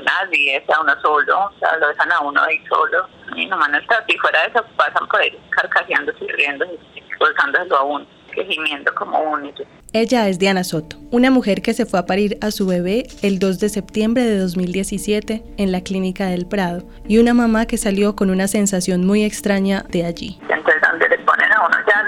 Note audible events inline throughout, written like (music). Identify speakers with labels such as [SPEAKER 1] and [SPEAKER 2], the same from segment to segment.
[SPEAKER 1] nadie, es a uno solo, o sea, lo dejan a uno ahí solo. Y nomás no está, y fuera de eso pasan por ahí carcajeándose y riéndose, expulsándoselo a uno, que gimiendo como único.
[SPEAKER 2] Ella es Diana Soto, una mujer que se fue a parir a su bebé el 2 de septiembre de 2017 en la clínica del Prado y una mamá que salió con una sensación muy extraña de allí.
[SPEAKER 1] Entonces, donde le ponen a uno ya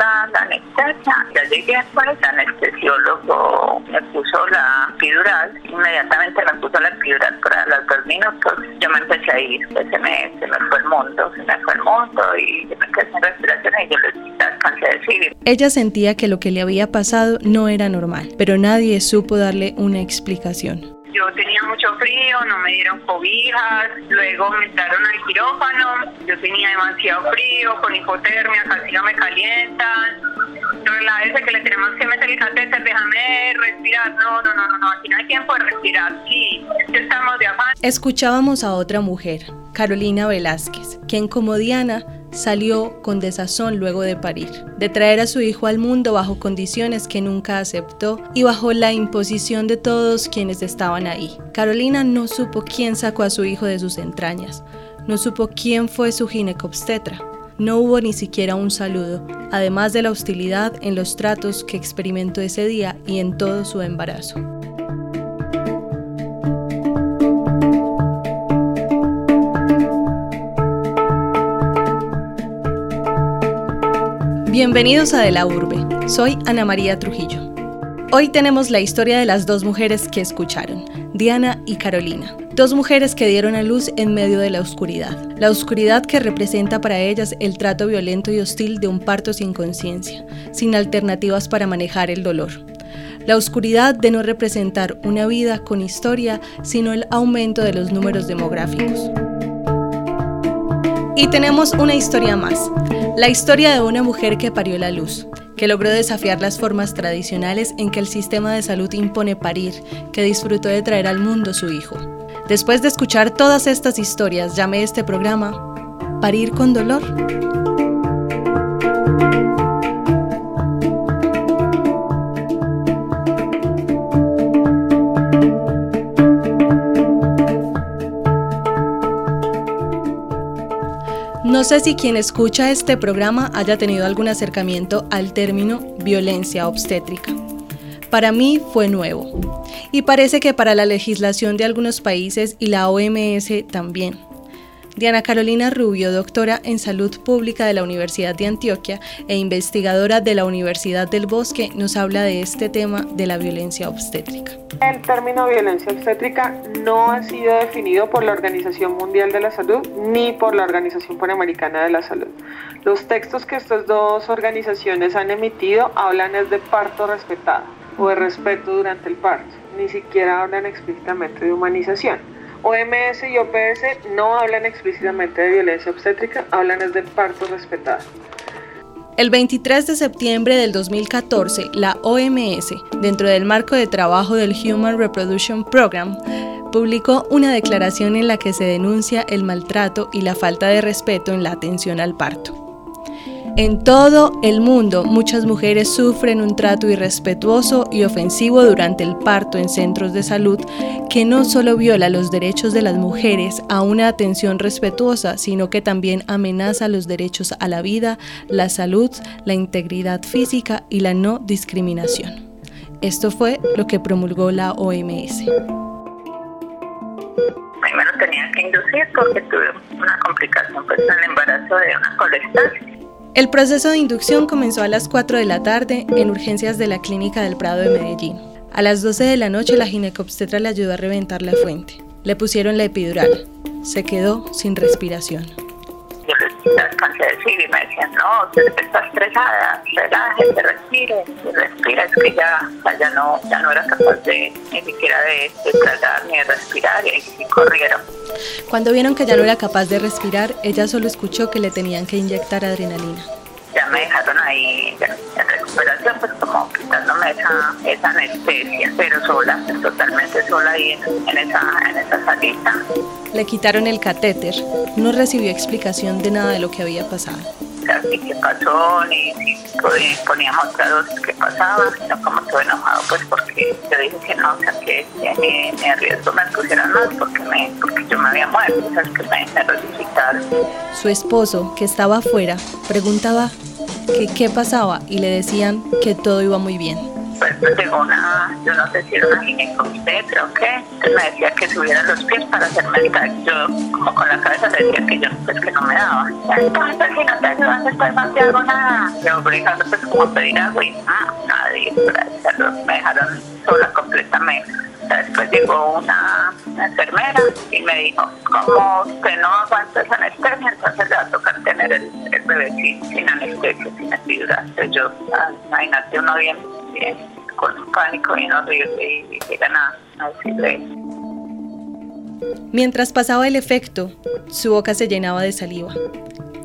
[SPEAKER 1] anestesia, ya llegué después, el anestesiólogo me puso la epidural, inmediatamente me puso la epidural para los dos minutos, yo me empecé a ir, pues se me, se me fue el mundo, se me fue el mundo y yo me quedé sin respiración y yo les alcancé a decir.
[SPEAKER 2] Ella sentía que lo que le había pasado no era normal, pero nadie supo darle una explicación.
[SPEAKER 1] Yo tenía mucho frío, no me dieron cobijas, luego me entraron al quirófano, yo tenía demasiado frío, con hipotermia, casi no me calientan. Relájese que le tenemos que meter el catéter, déjame respirar. No, no, no, no, aquí no hay tiempo de respirar. Sí, estamos de afán.
[SPEAKER 2] Escuchábamos a otra mujer, Carolina Velázquez, quien como Diana salió con desazón luego de parir, de traer a su hijo al mundo bajo condiciones que nunca aceptó y bajo la imposición de todos quienes estaban ahí. Carolina no supo quién sacó a su hijo de sus entrañas, no supo quién fue su ginecobstetra. No hubo ni siquiera un saludo, además de la hostilidad en los tratos que experimentó ese día y en todo su embarazo. Bienvenidos a De la Urbe. Soy Ana María Trujillo. Hoy tenemos la historia de las dos mujeres que escucharon, Diana y Carolina. Dos mujeres que dieron a luz en medio de la oscuridad. La oscuridad que representa para ellas el trato violento y hostil de un parto sin conciencia, sin alternativas para manejar el dolor. La oscuridad de no representar una vida con historia, sino el aumento de los números demográficos. Y tenemos una historia más, la historia de una mujer que parió la luz, que logró desafiar las formas tradicionales en que el sistema de salud impone parir, que disfrutó de traer al mundo su hijo. Después de escuchar todas estas historias, llamé este programa Parir con dolor. No sé si quien escucha este programa haya tenido algún acercamiento al término violencia obstétrica. Para mí fue nuevo y parece que para la legislación de algunos países y la OMS también. Diana Carolina Rubio, doctora en salud pública de la Universidad de Antioquia e investigadora de la Universidad del Bosque, nos habla de este tema de la violencia obstétrica.
[SPEAKER 3] El término violencia obstétrica no ha sido definido por la Organización Mundial de la Salud ni por la Organización Panamericana de la Salud. Los textos que estas dos organizaciones han emitido hablan de parto respetado o de respeto durante el parto, ni siquiera hablan explícitamente de humanización. OMS y OPS no hablan explícitamente de violencia obstétrica, hablan es de parto respetado.
[SPEAKER 2] El 23 de septiembre del 2014, la OMS, dentro del marco de trabajo del Human Reproduction Program, publicó una declaración en la que se denuncia el maltrato y la falta de respeto en la atención al parto. En todo el mundo, muchas mujeres sufren un trato irrespetuoso y ofensivo durante el parto en centros de salud que no solo viola los derechos de las mujeres a una atención respetuosa, sino que también amenaza los derechos a la vida, la salud, la integridad física y la no discriminación. Esto fue lo que promulgó la OMS.
[SPEAKER 1] Primero tenía que inducir porque tuve una complicación pues, en el embarazo de una colestasis
[SPEAKER 2] el proceso de inducción comenzó a las 4 de la tarde en urgencias de la Clínica del Prado de Medellín. A las 12 de la noche la ginecobstetra le ayudó a reventar la fuente. Le pusieron la epidural. Se quedó sin respiración.
[SPEAKER 1] Les alcancé a decir y me decían, no, usted está estresada, relájese, respire, respira, es que ya, ya, no, ya no era capaz de ni siquiera de, de tratar ni de respirar y, y corrieron.
[SPEAKER 2] Cuando vieron que ya no era capaz de respirar, ella solo escuchó que le tenían que inyectar adrenalina.
[SPEAKER 1] Ya me dejaron ahí en recuperación, pues como quitándome esa, esa anestesia, pero sola, totalmente sola ahí en, esa, en esa salita.
[SPEAKER 2] Le quitaron el catéter. No recibió explicación de nada de lo que había pasado.
[SPEAKER 4] Ni qué pasó, ni si poníamos otra dosis pasaba, sino como todo enojado, pues porque yo dije que no, o sea, que ni, ni a riesgo me pusieran más porque, me, porque yo me había muerto, o sea, que me, me resucitaron.
[SPEAKER 2] Su esposo, que estaba afuera, preguntaba que qué pasaba y le decían que todo iba muy bien
[SPEAKER 4] pues llegó una, yo no sé si era una ginecobstetra o qué, entonces me decía que subiera los pies para hacerme el tag. Yo como con la cabeza le decía que yo pues que no me daba. Entonces si no te ayudas después no te hago nada. Yo obligando pues como pedir agua y ah, nadie, me dejaron sola completamente. Después llegó una, enfermera y me dijo, como usted no aguanta esa anestesia, entonces le va a tocar tener el, el bebé sin, anestesia, sin epidural. Yo, ah, imagínate uno bien, bien con un pánico bien horrible y llegan a, a decirle
[SPEAKER 2] Mientras pasaba el efecto, su boca se llenaba de saliva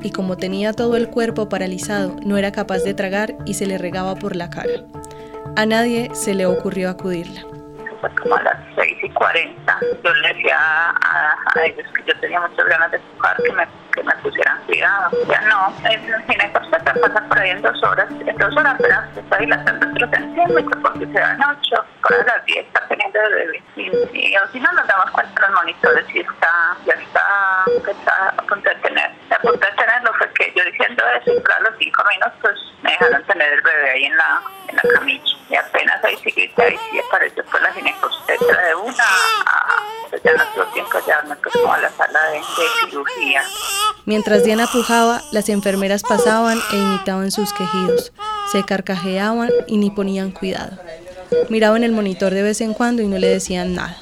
[SPEAKER 2] y como tenía todo el cuerpo paralizado, no era capaz de tragar y se le regaba por la cara. A nadie se le ocurrió acudirla
[SPEAKER 4] fue como a las 6 y 40. Yo le decía a, ellos que yo tenía muchas ganas de empujar, que me, que me pusieran cuidado. Ya no, en te pasa por ahí en dos horas, en dos horas, pero se está dilatando otro centímetros porque se dan ocho, para las 10 está teniendo de bebé. Y, si no nos damos cuenta los monitores y está, ya está, está a punto de tener. A punto de tenerlo fue que yo diciendo eso, y a los cinco minutos me dejaron tener el bebé ahí en la, en la camilla. Y apenas ahí sigue, ahí sí apareció pues la ginecobstetra de una, pues ya no tuvo tiempo ya me como a la sala de, de cirugía.
[SPEAKER 2] Mientras Diana pujaba, las enfermeras pasaban e imitaban sus quejidos, se carcajeaban y ni ponían cuidado. Miraban el monitor de vez en cuando y no le decían nada.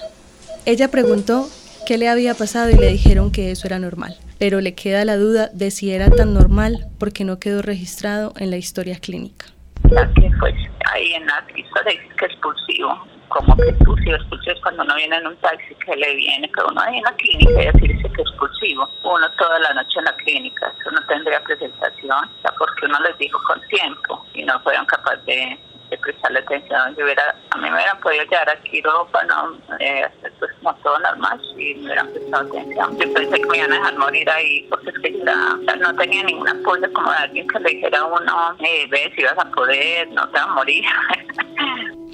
[SPEAKER 2] Ella preguntó qué le había pasado y le dijeron que eso era normal, pero le queda la duda de si era tan normal porque no quedó registrado en la historia clínica.
[SPEAKER 4] Que fue ahí en la historia que expulsivo, como que expulsivo, expulsivo es cuando uno viene en un taxi que le viene, que uno ahí en la clínica y decirse que expulsivo, uno toda la noche en la clínica, eso no tendría presentación, o sea, porque uno les dijo con tiempo y no fueron capaces de prestarle atención. Yo hubiera, a mí me hubieran podido llevar a quirófano, eh, pues como todo normal, y me hubieran prestado atención. Yo pensé que me iban a dejar morir ahí, porque es que ya, no tenía ningún apoyo como de alguien que le dijera a uno, eh, ves, si vas a poder, no te vas a morir. (laughs)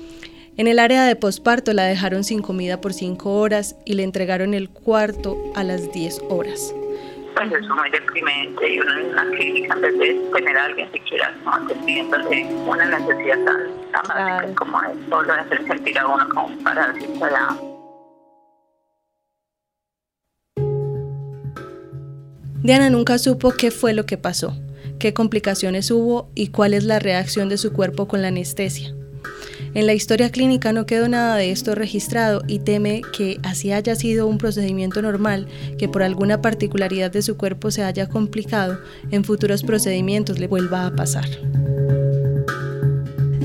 [SPEAKER 2] En el área de posparto la dejaron sin comida por cinco horas y le entregaron el cuarto a las 10 horas
[SPEAKER 4] pues eso es muy deprimente y uno en una clínica en vez de tener a alguien siquiera no, atendiéndole una necesidad tan, tan básica como es solo hacer sentir a uno como para decir ya.
[SPEAKER 2] Diana nunca supo qué fue lo que pasó, qué complicaciones hubo y cuál es la reacción de su cuerpo con la anestesia. En la historia clínica no quedó nada de esto registrado y teme que así haya sido un procedimiento normal, que por alguna particularidad de su cuerpo se haya complicado, en futuros procedimientos le vuelva a pasar.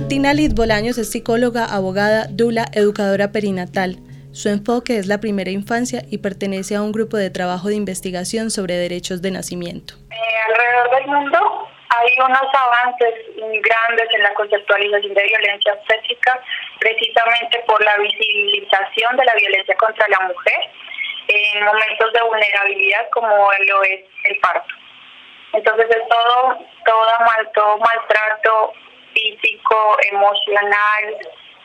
[SPEAKER 2] Tina Lid Bolaños es psicóloga, abogada, dula, educadora perinatal. Su enfoque es la primera infancia y pertenece a un grupo de trabajo de investigación sobre derechos de nacimiento.
[SPEAKER 5] Eh, alrededor del mundo hay unos avances grandes en la conceptualización de violencia obstétrica, precisamente por la visibilización de la violencia contra la mujer en momentos de vulnerabilidad como lo es el parto. Entonces es todo, todo, mal, todo maltrato físico, emocional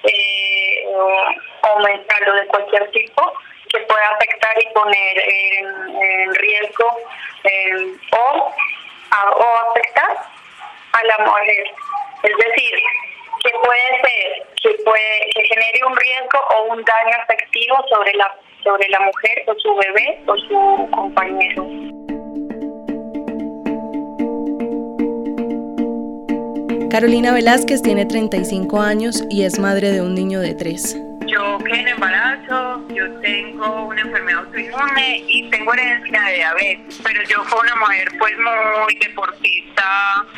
[SPEAKER 5] eh, o mental o de cualquier tipo que pueda afectar y poner en, riesgo eh, o o afectar a la mujer. Es decir, que puede ser que puede que genere un riesgo o un daño afectivo sobre la sobre la mujer o su bebé o su compañero.
[SPEAKER 2] Carolina Velázquez tiene 35 años y es madre de un niño de 3
[SPEAKER 4] yo quedé en embarazo, yo tengo una enfermedad autoinmune y tengo herencia de diabetes, pero yo fui una mujer pues muy deportista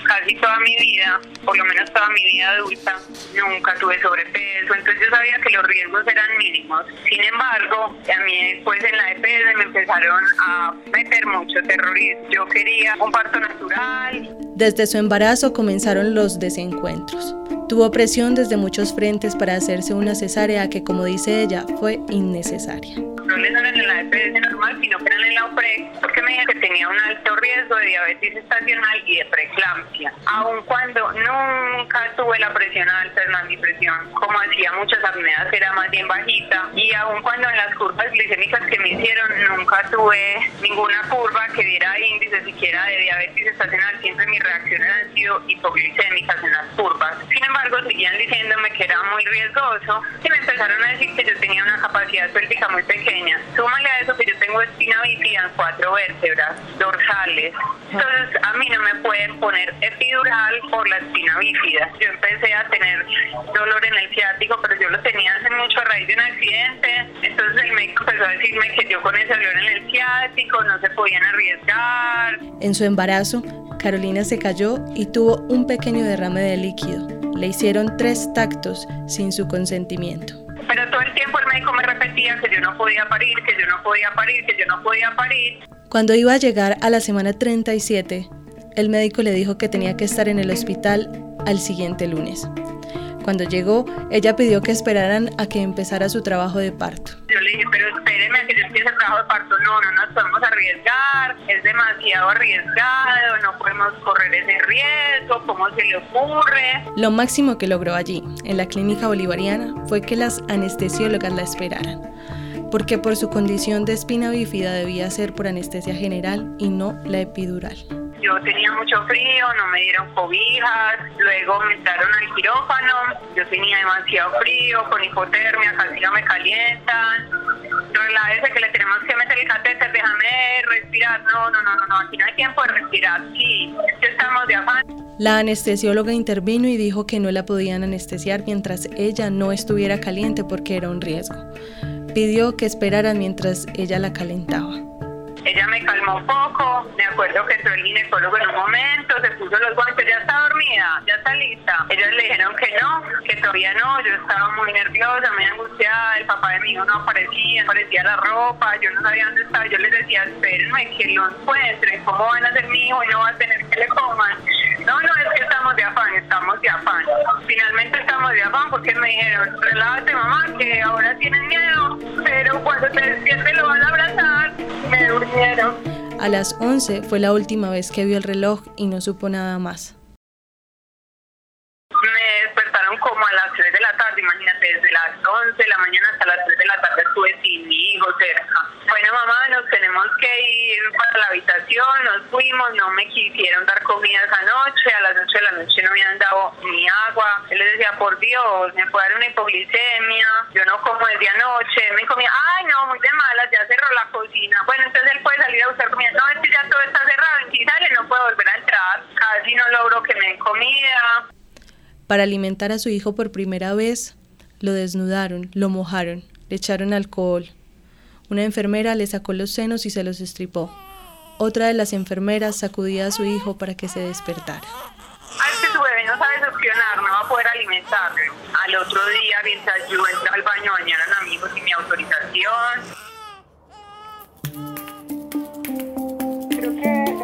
[SPEAKER 4] casi toda mi vida, por lo menos toda mi vida adulta, nunca tuve sobrepeso, entonces yo sabía que los riesgos eran mínimos. Sin embargo, a mí después en la EPS me empezaron a meter mucho terrorismo. Yo quería un parto natural.
[SPEAKER 2] Desde su embarazo comenzaron los desencuentros. Tuvo presión desde muchos frentes para hacerse una cesárea que, como dice ella, fue innecesaria.
[SPEAKER 1] No eran en la EPS normal, sino que eran en la OPRE, porque me dijeron que tenía un alto riesgo de diabetes estacional y de preeclampsia. Aun cuando nunca tuve la presión alta, mi presión, como hacía muchas apneas, era más bien bajita. Y aun cuando en las curvas glicémicas que me hicieron, nunca tuve ninguna curva que diera índice siquiera de diabetes estacional, siempre mis reacciones han sido hipoglicémicas en las curvas. Sin embargo, seguían diciéndome que era muy riesgoso y me empezaron a decir que yo tenía una capacidad pélvica muy pequeña. Súmale a eso que yo tengo espina bífida en cuatro vértebras dorsales. Entonces, a mí no me pueden poner epidural por la espina bífida. Yo empecé a tener dolor en el ciático, pero yo lo tenía hace mucho a raíz de un accidente. Entonces, el médico empezó a decirme que yo con ese dolor en el ciático no se podían arriesgar.
[SPEAKER 2] En su embarazo, Carolina se cayó y tuvo un pequeño derrame de líquido. Le hicieron tres tactos sin su consentimiento.
[SPEAKER 1] Pero todo el tiempo el médico me repetía que yo no podía parir, que yo no podía parir, que yo no podía parir.
[SPEAKER 2] Cuando iba a llegar a la semana 37, el médico le dijo que tenía que estar en el hospital al siguiente lunes. Cuando llegó, ella pidió que esperaran a que empezara su trabajo de parto.
[SPEAKER 1] Yo le dije, pero espéreme a que yo empiece el trabajo de parto. No, no nos podemos arriesgar, es demasiado arriesgado, no podemos correr ese riesgo, ¿cómo se le ocurre?
[SPEAKER 2] Lo máximo que logró allí, en la clínica bolivariana, fue que las anestesiólogas la esperaran, porque por su condición de espina bífida debía ser por anestesia general y no la epidural
[SPEAKER 1] yo tenía mucho frío, no me dieron cobijas, luego me entraron al quirófano, yo tenía demasiado frío, con hipotermia, casi no me calientan, relájese que le tenemos que meter el catéter, déjame respirar, no, no, no, no, aquí no hay tiempo de respirar, sí, estamos de afán.
[SPEAKER 2] La anestesióloga intervino y dijo que no la podían anestesiar mientras ella no estuviera caliente porque era un riesgo. Pidió que esperaran mientras ella la calentaba.
[SPEAKER 1] Ella me calmó un poco, me acuerdo que entró el ginecólogo en un momento, se puso los guantes, ya está dormida, ya está lista. Ellos le dijeron que no, que todavía no, yo estaba muy nerviosa, muy angustiada, el papá de mi hijo no aparecía, aparecía la ropa, yo no sabía dónde estaba, yo les decía, espérenme que lo encuentren, ¿cómo van a ser mi hijo y no va a tener que le coman? No, no, es que estamos de afán, estamos de afán. Finalmente estamos de afán porque me dijeron, relájate mamá, que ahora tienen miedo, pero cuando te despiertes lo van a abrazar. Me durmieron.
[SPEAKER 2] A las 11 fue la última vez que vio el reloj y no supo nada más.
[SPEAKER 1] Me despertaron como a las 3 de la tarde, imagínate, desde las 11 de la mañana hasta las 3 de la tarde estuve sin mi hijo cerca bueno mamá, nos tenemos que ir para la habitación, nos fuimos, no me quisieron dar comida esa noche, a las 8 de la noche no me han dado ni agua, él les decía, por Dios, me puede dar una hipoglicemia, yo no como desde anoche, me comía, ay no, muy de malas, ya cerró la cocina, bueno, entonces él puede salir a buscar comida, no, es que ya todo está cerrado, en si sale no puedo volver a entrar, casi no logro que me den comida.
[SPEAKER 2] Para alimentar a su hijo por primera vez, lo desnudaron, lo mojaron, le echaron alcohol, una enfermera le sacó los senos y se los estripó. Otra de las enfermeras sacudía a su hijo para que se despertara.
[SPEAKER 1] Ay, que su bebé no sabe succionar, no va a poder alimentarlo. Al otro día, mientras yo entraba al baño a bañar a amigos sin mi autorización.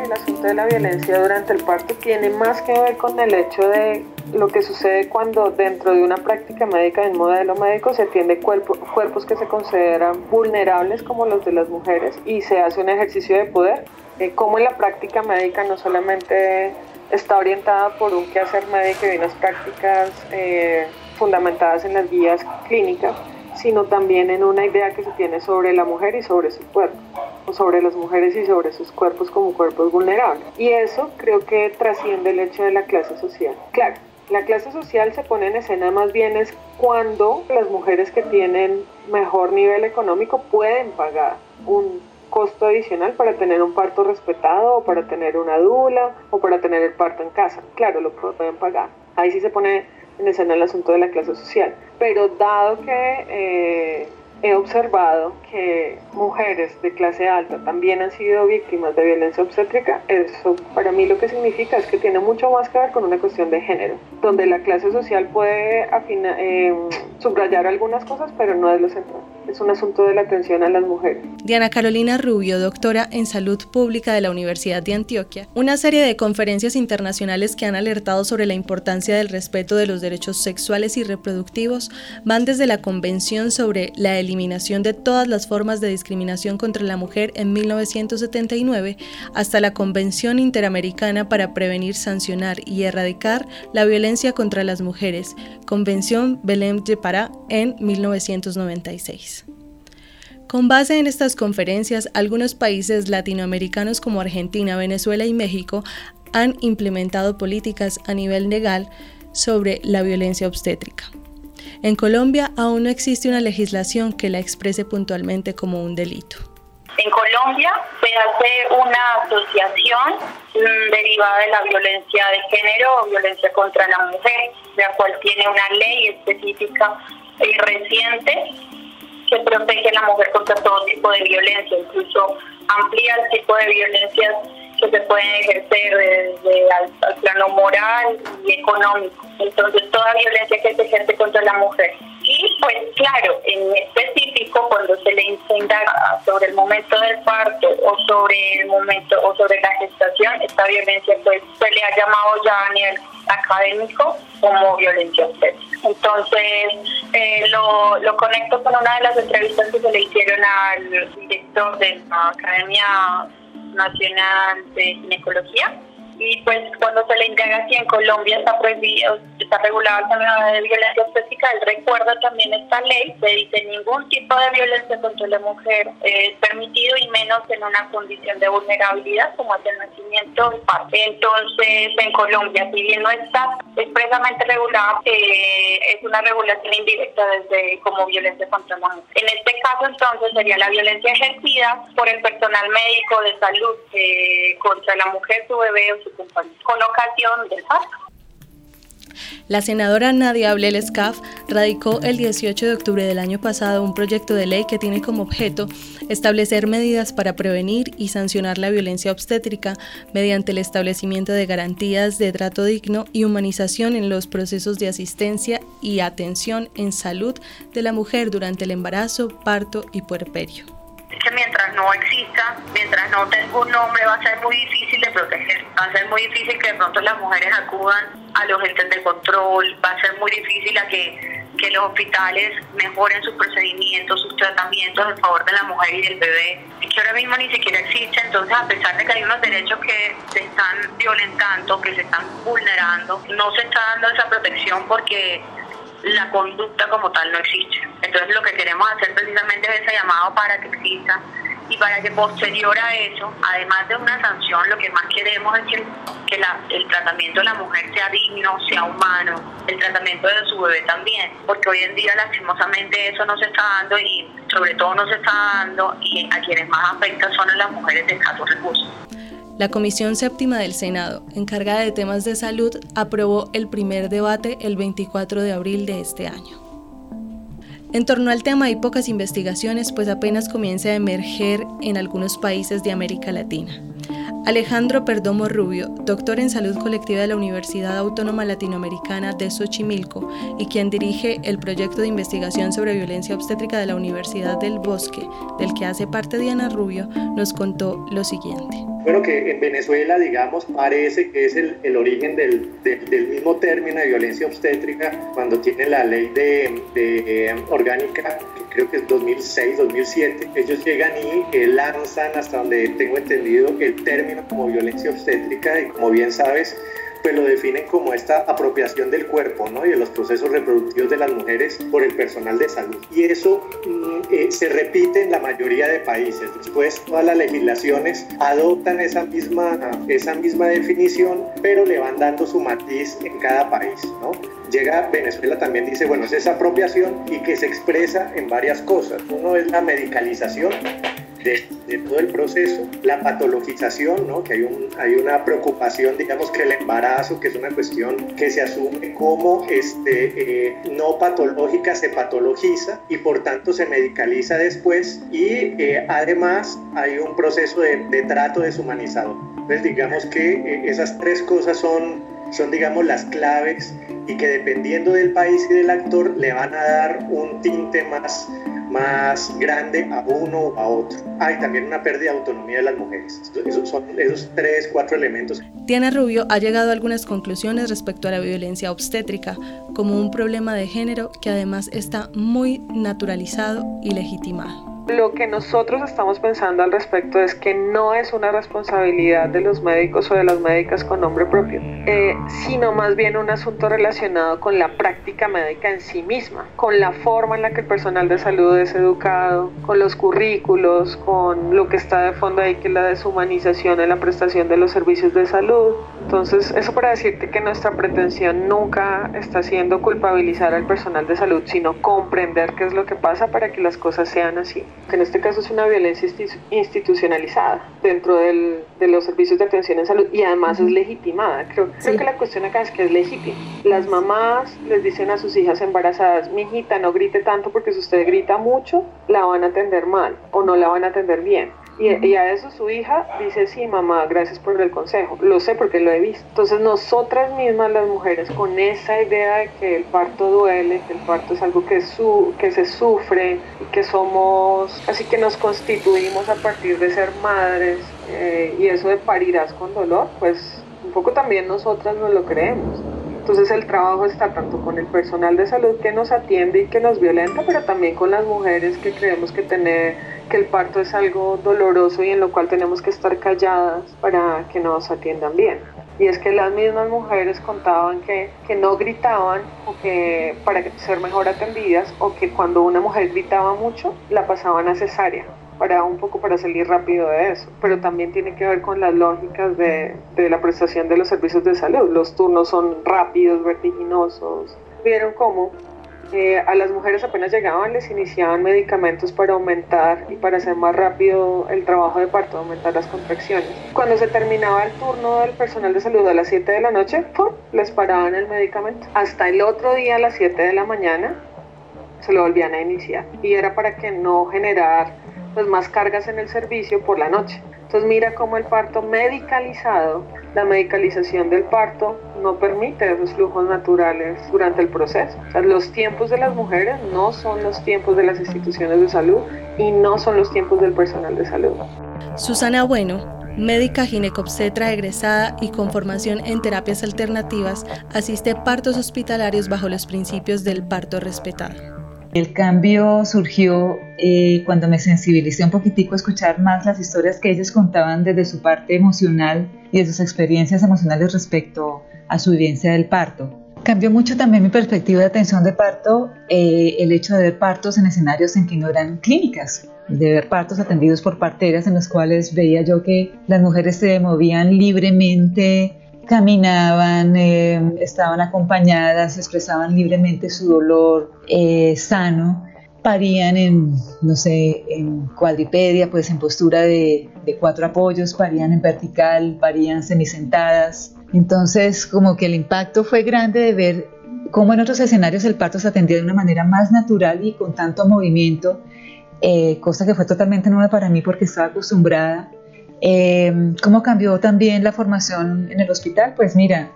[SPEAKER 3] El asunto de la violencia durante el parto tiene más que ver con el hecho de lo que sucede cuando dentro de una práctica médica, de un modelo médico, se atiende cuerpos que se consideran vulnerables como los de las mujeres y se hace un ejercicio de poder, eh, como la práctica médica no solamente está orientada por un quehacer médico y unas prácticas eh, fundamentadas en las guías clínicas, sino también en una idea que se tiene sobre la mujer y sobre su cuerpo, o sobre las mujeres y sobre sus cuerpos como cuerpos vulnerables. Y eso creo que trasciende el hecho de la clase social. Claro, la clase social se pone en escena más bien es cuando las mujeres que tienen mejor nivel económico pueden pagar un costo adicional para tener un parto respetado o para tener una dula o para tener el parto en casa. Claro, lo pueden pagar. Ahí sí se pone en el asunto de la clase social. Pero dado que eh, he observado que mujeres de clase alta también han sido víctimas de violencia obstétrica, eso para mí lo que significa es que tiene mucho más que ver con una cuestión de género, donde la clase social puede eh, subrayar algunas cosas, pero no es lo central. es un asunto de la atención a las mujeres.
[SPEAKER 2] Diana Carolina Rubio, doctora en salud pública de la Universidad de Antioquia, una serie de conferencias internacionales que han alertado sobre la importancia del respeto de los derechos sexuales y reproductivos van desde la Convención sobre la eliminación de todas las formas de discriminación contra la mujer en 1979 hasta la Convención Interamericana para prevenir, sancionar y erradicar la violencia contra las mujeres, Convención Belém de Pará en 1996. Con base en estas conferencias, algunos países latinoamericanos como Argentina, Venezuela y México han implementado políticas a nivel legal sobre la violencia obstétrica. En Colombia aún no existe una legislación que la exprese puntualmente como un delito.
[SPEAKER 5] En Colombia se hace una asociación mm, derivada de la violencia de género o violencia contra la mujer, la cual tiene una ley específica y reciente que protege a la mujer contra todo tipo de violencia, incluso amplía el tipo de violencias que se pueden ejercer desde al, plano moral y económico. Entonces, toda violencia que se ejerce contra la mujer. Y pues claro, en específico cuando se le indaga sobre el momento del parto o sobre el momento o sobre la gestación, esta violencia pues se le ha llamado ya a nivel académico como violencia obstétrica. Entonces, eh, lo, lo conecto con una de las entrevistas que se le hicieron al director de la Academia Nacional de Ginecología, y pues cuando se le indaga aquí en Colombia está prohibido, está regulada la enfermedad de violencia obstétrica, él recuerda también esta ley, se dice ningún tipo de violencia contra la mujer es permitido y menos en una condición de vulnerabilidad como es el nacimiento Entonces en Colombia, si bien no está expresamente regulada, eh, es una regulación indirecta desde como violencia contra la mujer. En este caso entonces sería la violencia ejercida por el personal médico de salud eh, contra la mujer, su bebé o su del parto.
[SPEAKER 2] La senadora Nadia Abel radicó el 18 de octubre del año pasado un proyecto de ley que tiene como objeto establecer medidas para prevenir y sancionar la violencia obstétrica mediante el establecimiento de garantías de trato digno y humanización en los procesos de asistencia y atención en salud de la mujer durante el embarazo, parto y puerperio
[SPEAKER 1] que mientras no exista, mientras no tenga un nombre, va a ser muy difícil de proteger. Va a ser muy difícil que de pronto las mujeres acudan a los entes de control, va a ser muy difícil a que, que los hospitales mejoren sus procedimientos, sus tratamientos en favor de la mujer y del bebé, que ahora mismo ni siquiera existe. Entonces, a pesar de que hay unos derechos que se están violentando, que se están vulnerando, no se está dando esa protección porque la conducta como tal no existe. Entonces lo que queremos hacer precisamente es ese llamado para que exista y para que posterior a eso, además de una sanción, lo que más queremos es que, el tratamiento de la mujer sea digno, sea humano, el tratamiento de su bebé también, porque hoy en día lastimosamente eso no se está dando y sobre todo no se está dando y a quienes más afecta son a las mujeres de escasos recursos.
[SPEAKER 2] La Comisión Séptima del Senado, encargada de temas de salud, aprobó el primer debate el 24 de abril de este año. En torno al tema hay pocas investigaciones, pues apenas comienza a emerger en algunos países de América Latina. Alejandro Perdomo Rubio, doctor en salud colectiva de la Universidad Autónoma Latinoamericana de Xochimilco y quien dirige el proyecto de investigación sobre violencia obstétrica de la Universidad del Bosque, del que hace parte Diana Rubio, nos contó lo siguiente.
[SPEAKER 6] Bueno, que en Venezuela, digamos, parece que es el, el origen del, del, mismo término de violencia obstétrica cuando tiene la ley de, de orgánica creo que es 2006, 2007, ellos llegan y lanzan hasta donde tengo entendido el término como violencia obstétrica. Y como bien sabes, pues lo definen como esta apropiación del cuerpo ¿no? y de los procesos reproductivos de las mujeres por el personal de salud. Y eso mm, eh, se repite en la mayoría de países. Después todas las legislaciones adoptan esa misma, esa misma definición, pero le van dando su matiz en cada país. ¿no? Llega Venezuela también dice, bueno, es esa apropiación y que se expresa en varias cosas. Uno es la medicalización, de, todo el proceso, la patologización, ¿no? que hay, un, hay una preocupación, digamos que el embarazo, que es una cuestión que se asume como este, eh, no patológica, se patologiza y por tanto se medicaliza después y eh, además hay un proceso de, de trato deshumanizado. Entonces digamos que eh, esas tres cosas son, son digamos las claves y que dependiendo del país y del actor le van a dar un tinte más más grande a uno o a otro. Hay también una pérdida de autonomía de las mujeres. Esos son esos tres, cuatro elementos.
[SPEAKER 2] Diana Rubio ha llegado a algunas conclusiones respecto a la violencia obstétrica como un problema de género que además está muy naturalizado y legitimado.
[SPEAKER 3] Lo que nosotros estamos pensando al respecto es que no es una responsabilidad de los médicos o de las médicas con nombre propio, eh, sino más bien un asunto relacionado con la práctica médica en sí misma, con la forma en la que el personal de salud es educado, con los currículos, con lo que está de fondo ahí, que es la deshumanización en la prestación de los servicios de salud. Entonces, eso para decirte que nuestra pretensión nunca está siendo culpabilizar al personal de salud, sino comprender qué es lo que pasa para que las cosas sean así que en este caso es una violencia institucionalizada dentro del, de los servicios de atención en salud y además es legitimada. Creo, creo, que la cuestión acá es que es legítima. Las mamás les dicen a sus hijas embarazadas, mi hijita no grite tanto porque si usted grita mucho, la van a atender mal o no la van a atender bien. Y, a eso su hija dice, sí, mamá, gracias por el consejo. Lo sé porque lo he visto. Entonces nosotras mismas las mujeres con esa idea de que el parto duele, que el parto es algo que, su, que se sufre y que somos, así que nos constituimos a partir de ser madres eh, y eso de parirás con dolor, pues un poco también nosotras nos lo creemos. Entonces el trabajo está tanto con el personal de salud que nos atiende y que nos violenta, pero también con las mujeres que creemos que tener que el parto es algo doloroso y en lo cual tenemos que estar calladas para que nos atiendan bien. Y es que las mismas mujeres contaban que, que no gritaban o que para ser mejor atendidas o que cuando una mujer gritaba mucho la pasaban a cesárea para un poco para salir rápido de eso, pero también tiene que ver con las lógicas de, de la prestación de los servicios de salud. Los turnos son rápidos, vertiginosos. Vieron cómo eh, a las mujeres apenas llegaban les iniciaban medicamentos para aumentar y para hacer más rápido el trabajo de parto, aumentar las contracciones. Cuando se terminaba el turno del personal de salud a las 7 de la noche, les paraban el medicamento. Hasta el otro día a las 7 de la mañana se lo volvían a iniciar y era para que no generar pues, más cargas en el servicio por la noche. Entonces mira cómo el parto medicalizado, la medicalización del parto no permite esos flujos naturales durante el proceso. los tiempos de las mujeres no son los tiempos de las instituciones de salud y no son los tiempos del personal de salud.
[SPEAKER 2] Susana Bueno, médica ginecobstetra egresada y con formación en terapias alternativas, asiste partos hospitalarios bajo los principios del parto respetado.
[SPEAKER 7] El cambio surgió eh, cuando me sensibilicé un poquitico a escuchar más las historias que ellas contaban desde su parte emocional y de sus experiencias emocionales respecto a su vivencia del parto. Cambió mucho también mi perspectiva de atención de parto eh, el hecho de ver partos en escenarios en que no eran clínicas, de ver partos atendidos por parteras en los cuales veía yo que las mujeres se movían libremente, caminaban, eh, estaban acompañadas, expresaban libremente su dolor eh, sano, parían en, no sé, en cuadripedia, pues en postura de, de cuatro apoyos, parían en vertical, parían semisentadas. Entonces, como que el impacto fue grande de ver cómo en otros escenarios el parto se atendía de una manera más natural y con tanto movimiento, eh, cosa que fue totalmente nueva para mí porque estaba acostumbrada eh, ¿Cómo cambió también la formación en el hospital? Pues mira,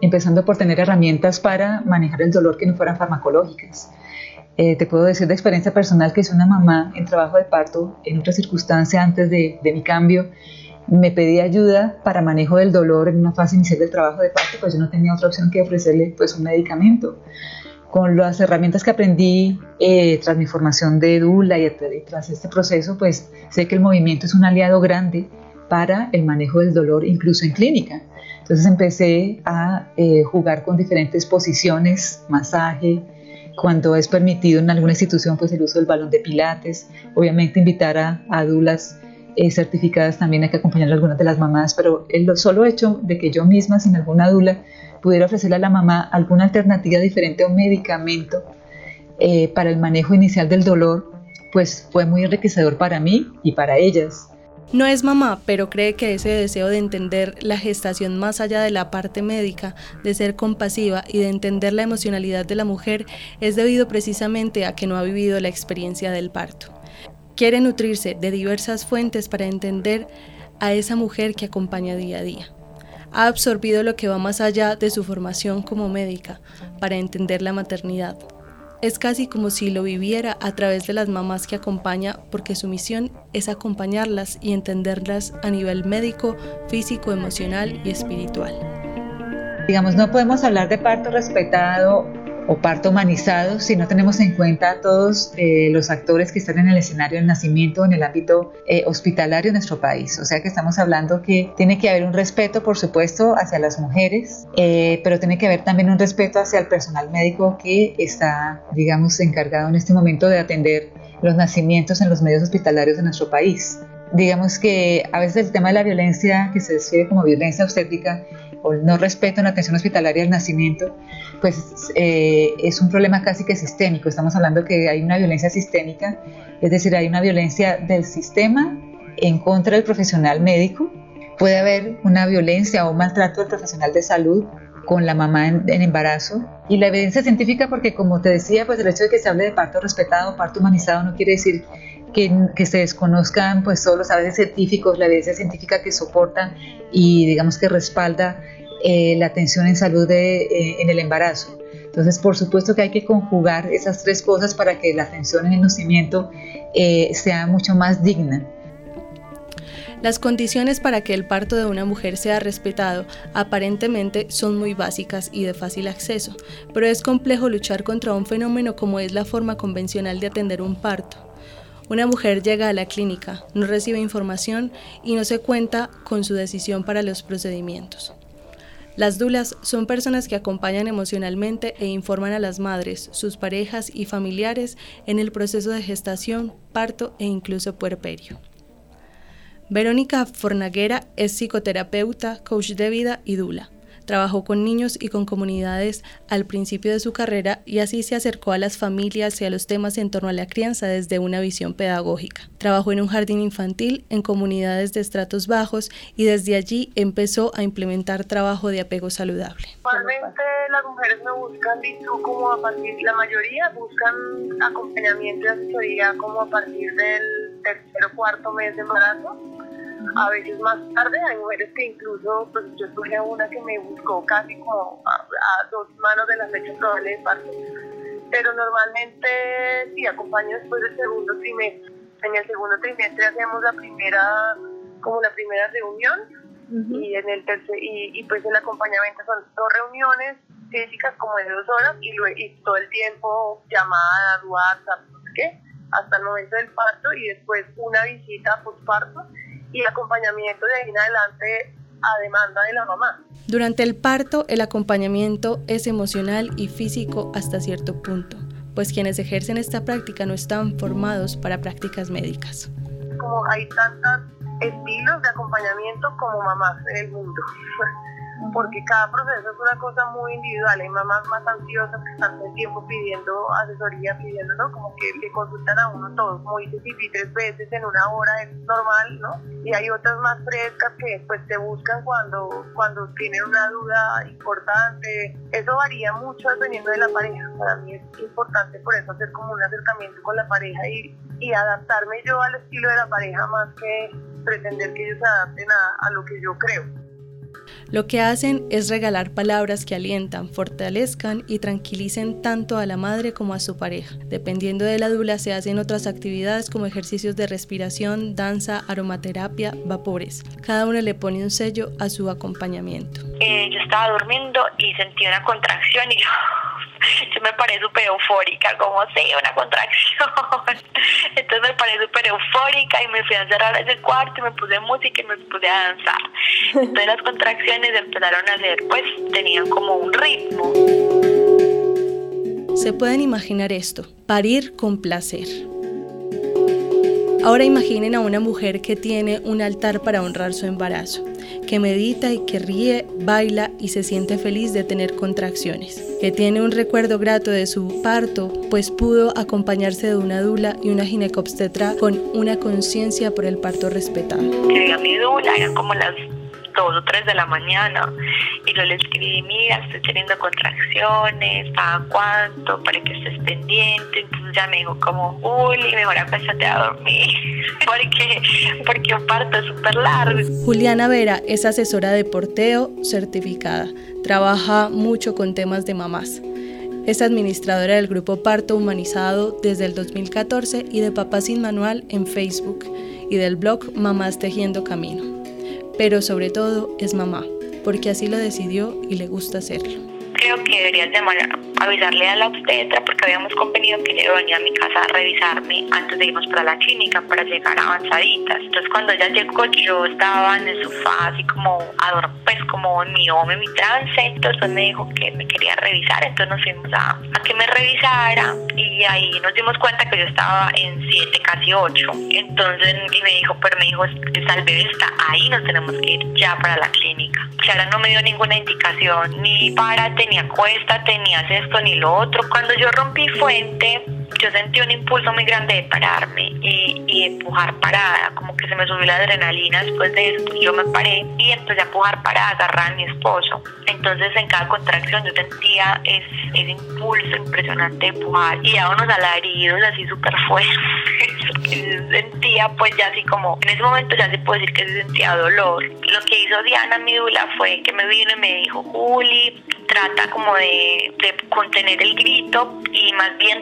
[SPEAKER 7] empezando por tener herramientas para manejar el dolor que no fueran farmacológicas. Eh, te puedo decir de experiencia personal que es una mamá en trabajo de parto, en otra circunstancia antes de, de mi cambio, me pedí ayuda para manejo del dolor en una fase inicial del trabajo de parto, pues yo no tenía otra opción que ofrecerle pues un medicamento. Con las herramientas que aprendí eh, tras mi formación de DULA y tras este proceso, pues sé que el movimiento es un aliado grande para el manejo del dolor incluso en clínica. Entonces empecé a eh, jugar con diferentes posiciones, masaje, cuando es permitido en alguna institución pues el uso del balón de pilates, obviamente invitar a, a dulas eh, certificadas también hay que acompañar a algunas de las mamás, pero el solo hecho de que yo misma sin alguna dula pudiera ofrecerle a la mamá alguna alternativa diferente un medicamento eh, para el manejo inicial del dolor, pues fue muy enriquecedor para mí y para ellas.
[SPEAKER 2] No es mamá, pero cree que ese deseo de entender la gestación más allá de la parte médica, de ser compasiva y de entender la emocionalidad de la mujer es debido precisamente a que no ha vivido la experiencia del parto. Quiere nutrirse de diversas fuentes para entender a esa mujer que acompaña día a día. Ha absorbido lo que va más allá de su formación como médica para entender la maternidad, es casi como si lo viviera a través de las mamás que acompaña porque su misión es acompañarlas y entenderlas a nivel médico, físico, emocional y espiritual.
[SPEAKER 7] Digamos, no podemos hablar de parto respetado o parto humanizado si no tenemos en cuenta todos eh, los actores que están en el escenario del nacimiento en el ámbito eh, hospitalario de nuestro país. O sea que estamos hablando que tiene que haber un respeto, por supuesto, hacia las mujeres, eh, pero tiene que haber también un respeto hacia el personal médico que está, digamos, encargado en este momento de atender los nacimientos en los medios hospitalarios de nuestro país. Digamos que a veces el tema de la violencia, que se describe como violencia obstétrica, no respeto en la atención hospitalaria del nacimiento, pues eh, es un problema casi que sistémico. Estamos hablando que hay una violencia sistémica, es decir, hay una violencia del sistema en contra del profesional médico. Puede haber una violencia o un maltrato del profesional de salud con la mamá en, embarazo. Y la evidencia científica, porque como te decía, pues el hecho de que se hable de parto respetado, parto humanizado, no quiere decir que, que, se desconozcan pues todos los saberes científicos, la evidencia científica que soporta y digamos que respalda eh, la atención en salud eh, en el embarazo. Entonces, por supuesto que hay que conjugar esas tres cosas para que la atención en el nacimiento eh, sea mucho más digna.
[SPEAKER 2] Las condiciones para que el parto de una mujer sea respetado aparentemente son muy básicas y de fácil acceso, pero es complejo luchar contra un fenómeno como es la forma convencional de atender un parto. Una mujer llega a la clínica, no recibe información y no se cuenta con su decisión para los procedimientos. Las dulas son personas que acompañan emocionalmente e informan a las madres, sus parejas y familiares en el proceso de gestación, parto e incluso puerperio. Verónica Fornaguera es psicoterapeuta, coach de vida y dula. Trabajó con niños y con comunidades al principio de su carrera y así se acercó a las familias y a los temas en torno a la crianza desde una visión pedagógica. Trabajó en un jardín infantil, en comunidades de estratos bajos y desde allí empezó a implementar trabajo de apego saludable.
[SPEAKER 8] Normalmente las mujeres me buscan, como a partir, la mayoría buscan acompañamiento y asesoría como a partir del tercer o cuarto mes de embarazo a veces más tarde hay mujeres que incluso, pues yo tuve una que me buscó casi como a, dos manos de la fecha probable de parto, pero normalmente sí acompaño después del segundo trimestre. En el segundo trimestre hacemos la primera, como la primera reunión y en el tercer, y, pues el acompañamiento son dos reuniones físicas como de dos horas y, y todo el tiempo llamada, WhatsApp, no sé qué, hasta el momento del parto y después una visita postparto y acompañamiento de ahí en adelante a demanda de la mamá.
[SPEAKER 2] Durante el parto, el acompañamiento es emocional y físico hasta cierto punto, pues quienes ejercen esta práctica no están formados para prácticas médicas.
[SPEAKER 8] Como hay tantos estilos de acompañamiento como mamás en el mundo. (laughs) porque cada proceso es una cosa muy individual. Hay mamás más ansiosas que están todo el tiempo pidiendo asesoría, pidiendo, ¿no? Como que le consultan a uno todos, muy difícil, tres veces en una hora es normal, ¿no? Y hay otras más frescas que pues te buscan cuando, cuando tienen una duda importante. Eso varía mucho dependiendo de la pareja. Para mí es importante por eso hacer como un acercamiento con la pareja y, y adaptarme yo al estilo de la pareja más que pretender que ellos se adapten a lo que yo creo.
[SPEAKER 2] Lo que hacen es regalar palabras que alientan, fortalezcan y tranquilicen tanto a la madre como a su pareja. Dependiendo de la dula se hacen otras actividades como ejercicios de respiración, danza, aromaterapia, vapores. Cada uno le pone un sello a su acompañamiento.
[SPEAKER 9] Eh, yo estaba durmiendo y sentí una contracción y yo (laughs) yo me paré súper eufórica, como sí, una contracción. (laughs) Entonces me paré súper eufórica y me fui a encerrar ese cuarto y me puse música y me puse a danzar. Entonces las contracciones empezaron a hacer, pues tenían como un ritmo.
[SPEAKER 2] Se pueden imaginar esto, parir con placer. Ahora imaginen a una mujer que tiene un altar para honrar su embarazo que medita y que ríe, baila y se siente feliz de tener contracciones, que tiene un recuerdo grato de su parto, pues pudo acompañarse de una dula y una ginecobstetra con una conciencia por el parto respetado.
[SPEAKER 9] Que mi dula, eran como las dos o tres de la mañana y yo le escribí, mira, estoy teniendo contracciones, ¿a cuánto? Para que estés pendiente. Entonces ya me dijo como, Juli, mejor acuéstate a dormir, (laughs) porque, porque un parto es súper largo.
[SPEAKER 2] Juliana Vera es asesora de porteo certificada, trabaja mucho con temas de mamás. Es administradora del grupo Parto Humanizado desde el 2014 y de Papá Sin Manual en Facebook y del blog Mamás Tejiendo Camino. Pero sobre todo es mamá, porque así lo decidió y le gusta hacerlo
[SPEAKER 9] creo que deberías llamar, avisarle a la obstetra porque habíamos convenido que ella venía a mi casa a revisarme antes de irnos para la clínica para llegar avanzaditas. Entonces cuando ella llegó yo estaba en el sofá así como pues como en mi home, mi trance, entonces me dijo que me quería revisar, entonces nos fuimos a, a que me revisara y ahí nos dimos cuenta que yo estaba en 7, casi 8. Entonces y me dijo, pero me dijo, el bebé ahí, nos tenemos que ir ya para la clínica. Clara no me dio ninguna indicación, ni párate, ni acuéstate, ni haces esto, ni lo otro. Cuando yo rompí fuente, yo sentí un impulso muy grande de pararme y, y, empujar parada, como que se me subió la adrenalina después de eso, yo me paré y empecé a empujar parada, agarrar a mi esposo. Entonces en cada contracción yo sentía ese, ese impulso impresionante de empujar y daba unos alaridos así súper fuertes. (laughs) sentía pues ya así como, en ese momento ya se puede decir que se sentía dolor. Lo que hizo Diana, mi dula, fue que me vino y me dijo, Juli, trata como de, de contener el grito y más bien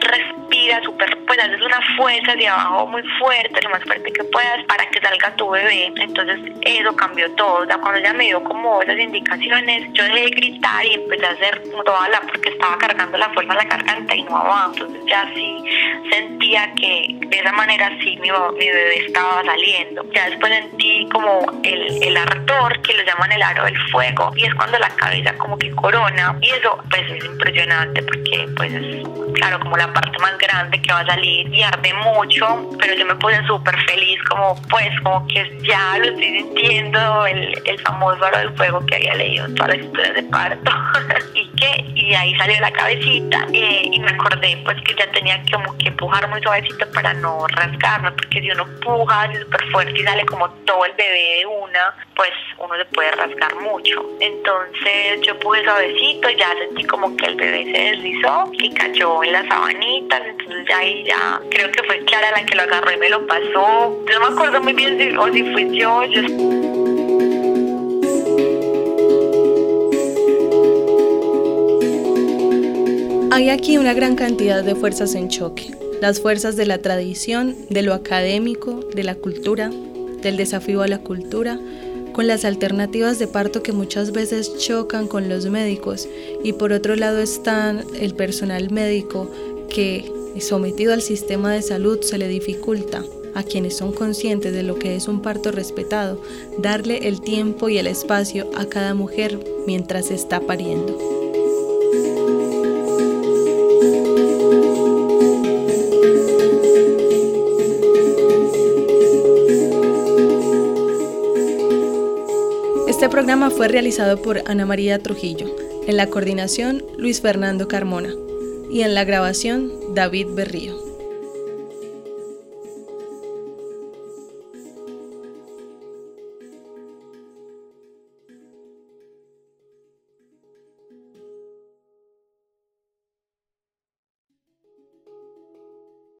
[SPEAKER 9] respira súper, pues haces una fuerza de abajo muy fuerte, lo más fuerte que puedas para que salga tu bebé. Entonces eso cambió todo. O sea, cuando ella me dio como esas indicaciones, yo dejé de gritar y empecé a hacer toda la, porque estaba cargando la fuerza la garganta y no abajo. Entonces ya sí sentía que de esa manera sí mi, mi bebé estaba saliendo. Ya después sentí como el, el ardor, que lo llaman el aro del fuego, y es cuando la cabeza como que corona. Y eso pues es impresionante porque pues es claro, como la parte más grande que va a salir y arde mucho, pero yo me puse súper feliz, como pues, como que ya lo estoy sintiendo, el, el famoso aro del fuego que había leído todas las historias de parto. (laughs) que, y ahí salió la cabecita eh, y me acordé pues que ya tenía como que empujar muy suavecito para no rascarme, porque si uno puja súper fuerte y sale como todo el bebé de una, pues uno se puede rascar mucho. Entonces yo puse suavecito, ya sentí como que el bebé se deslizó y cayó en las sabanitas, entonces ya ahí ya creo que fue Clara la que lo agarró y me lo pasó. No me acuerdo muy bien si, o si fui yo. yo...
[SPEAKER 2] Hay aquí una gran cantidad de fuerzas en choque. Las fuerzas de la tradición, de lo académico, de la cultura, del desafío a la cultura, con las alternativas de parto que muchas veces chocan con los médicos y por otro lado están el personal médico que sometido al sistema de salud se le dificulta a quienes son conscientes de lo que es un parto respetado, darle el tiempo y el espacio a cada mujer mientras está pariendo. Programa fue realizado por Ana María Trujillo, en la coordinación Luis Fernando Carmona y en la grabación David Berrío.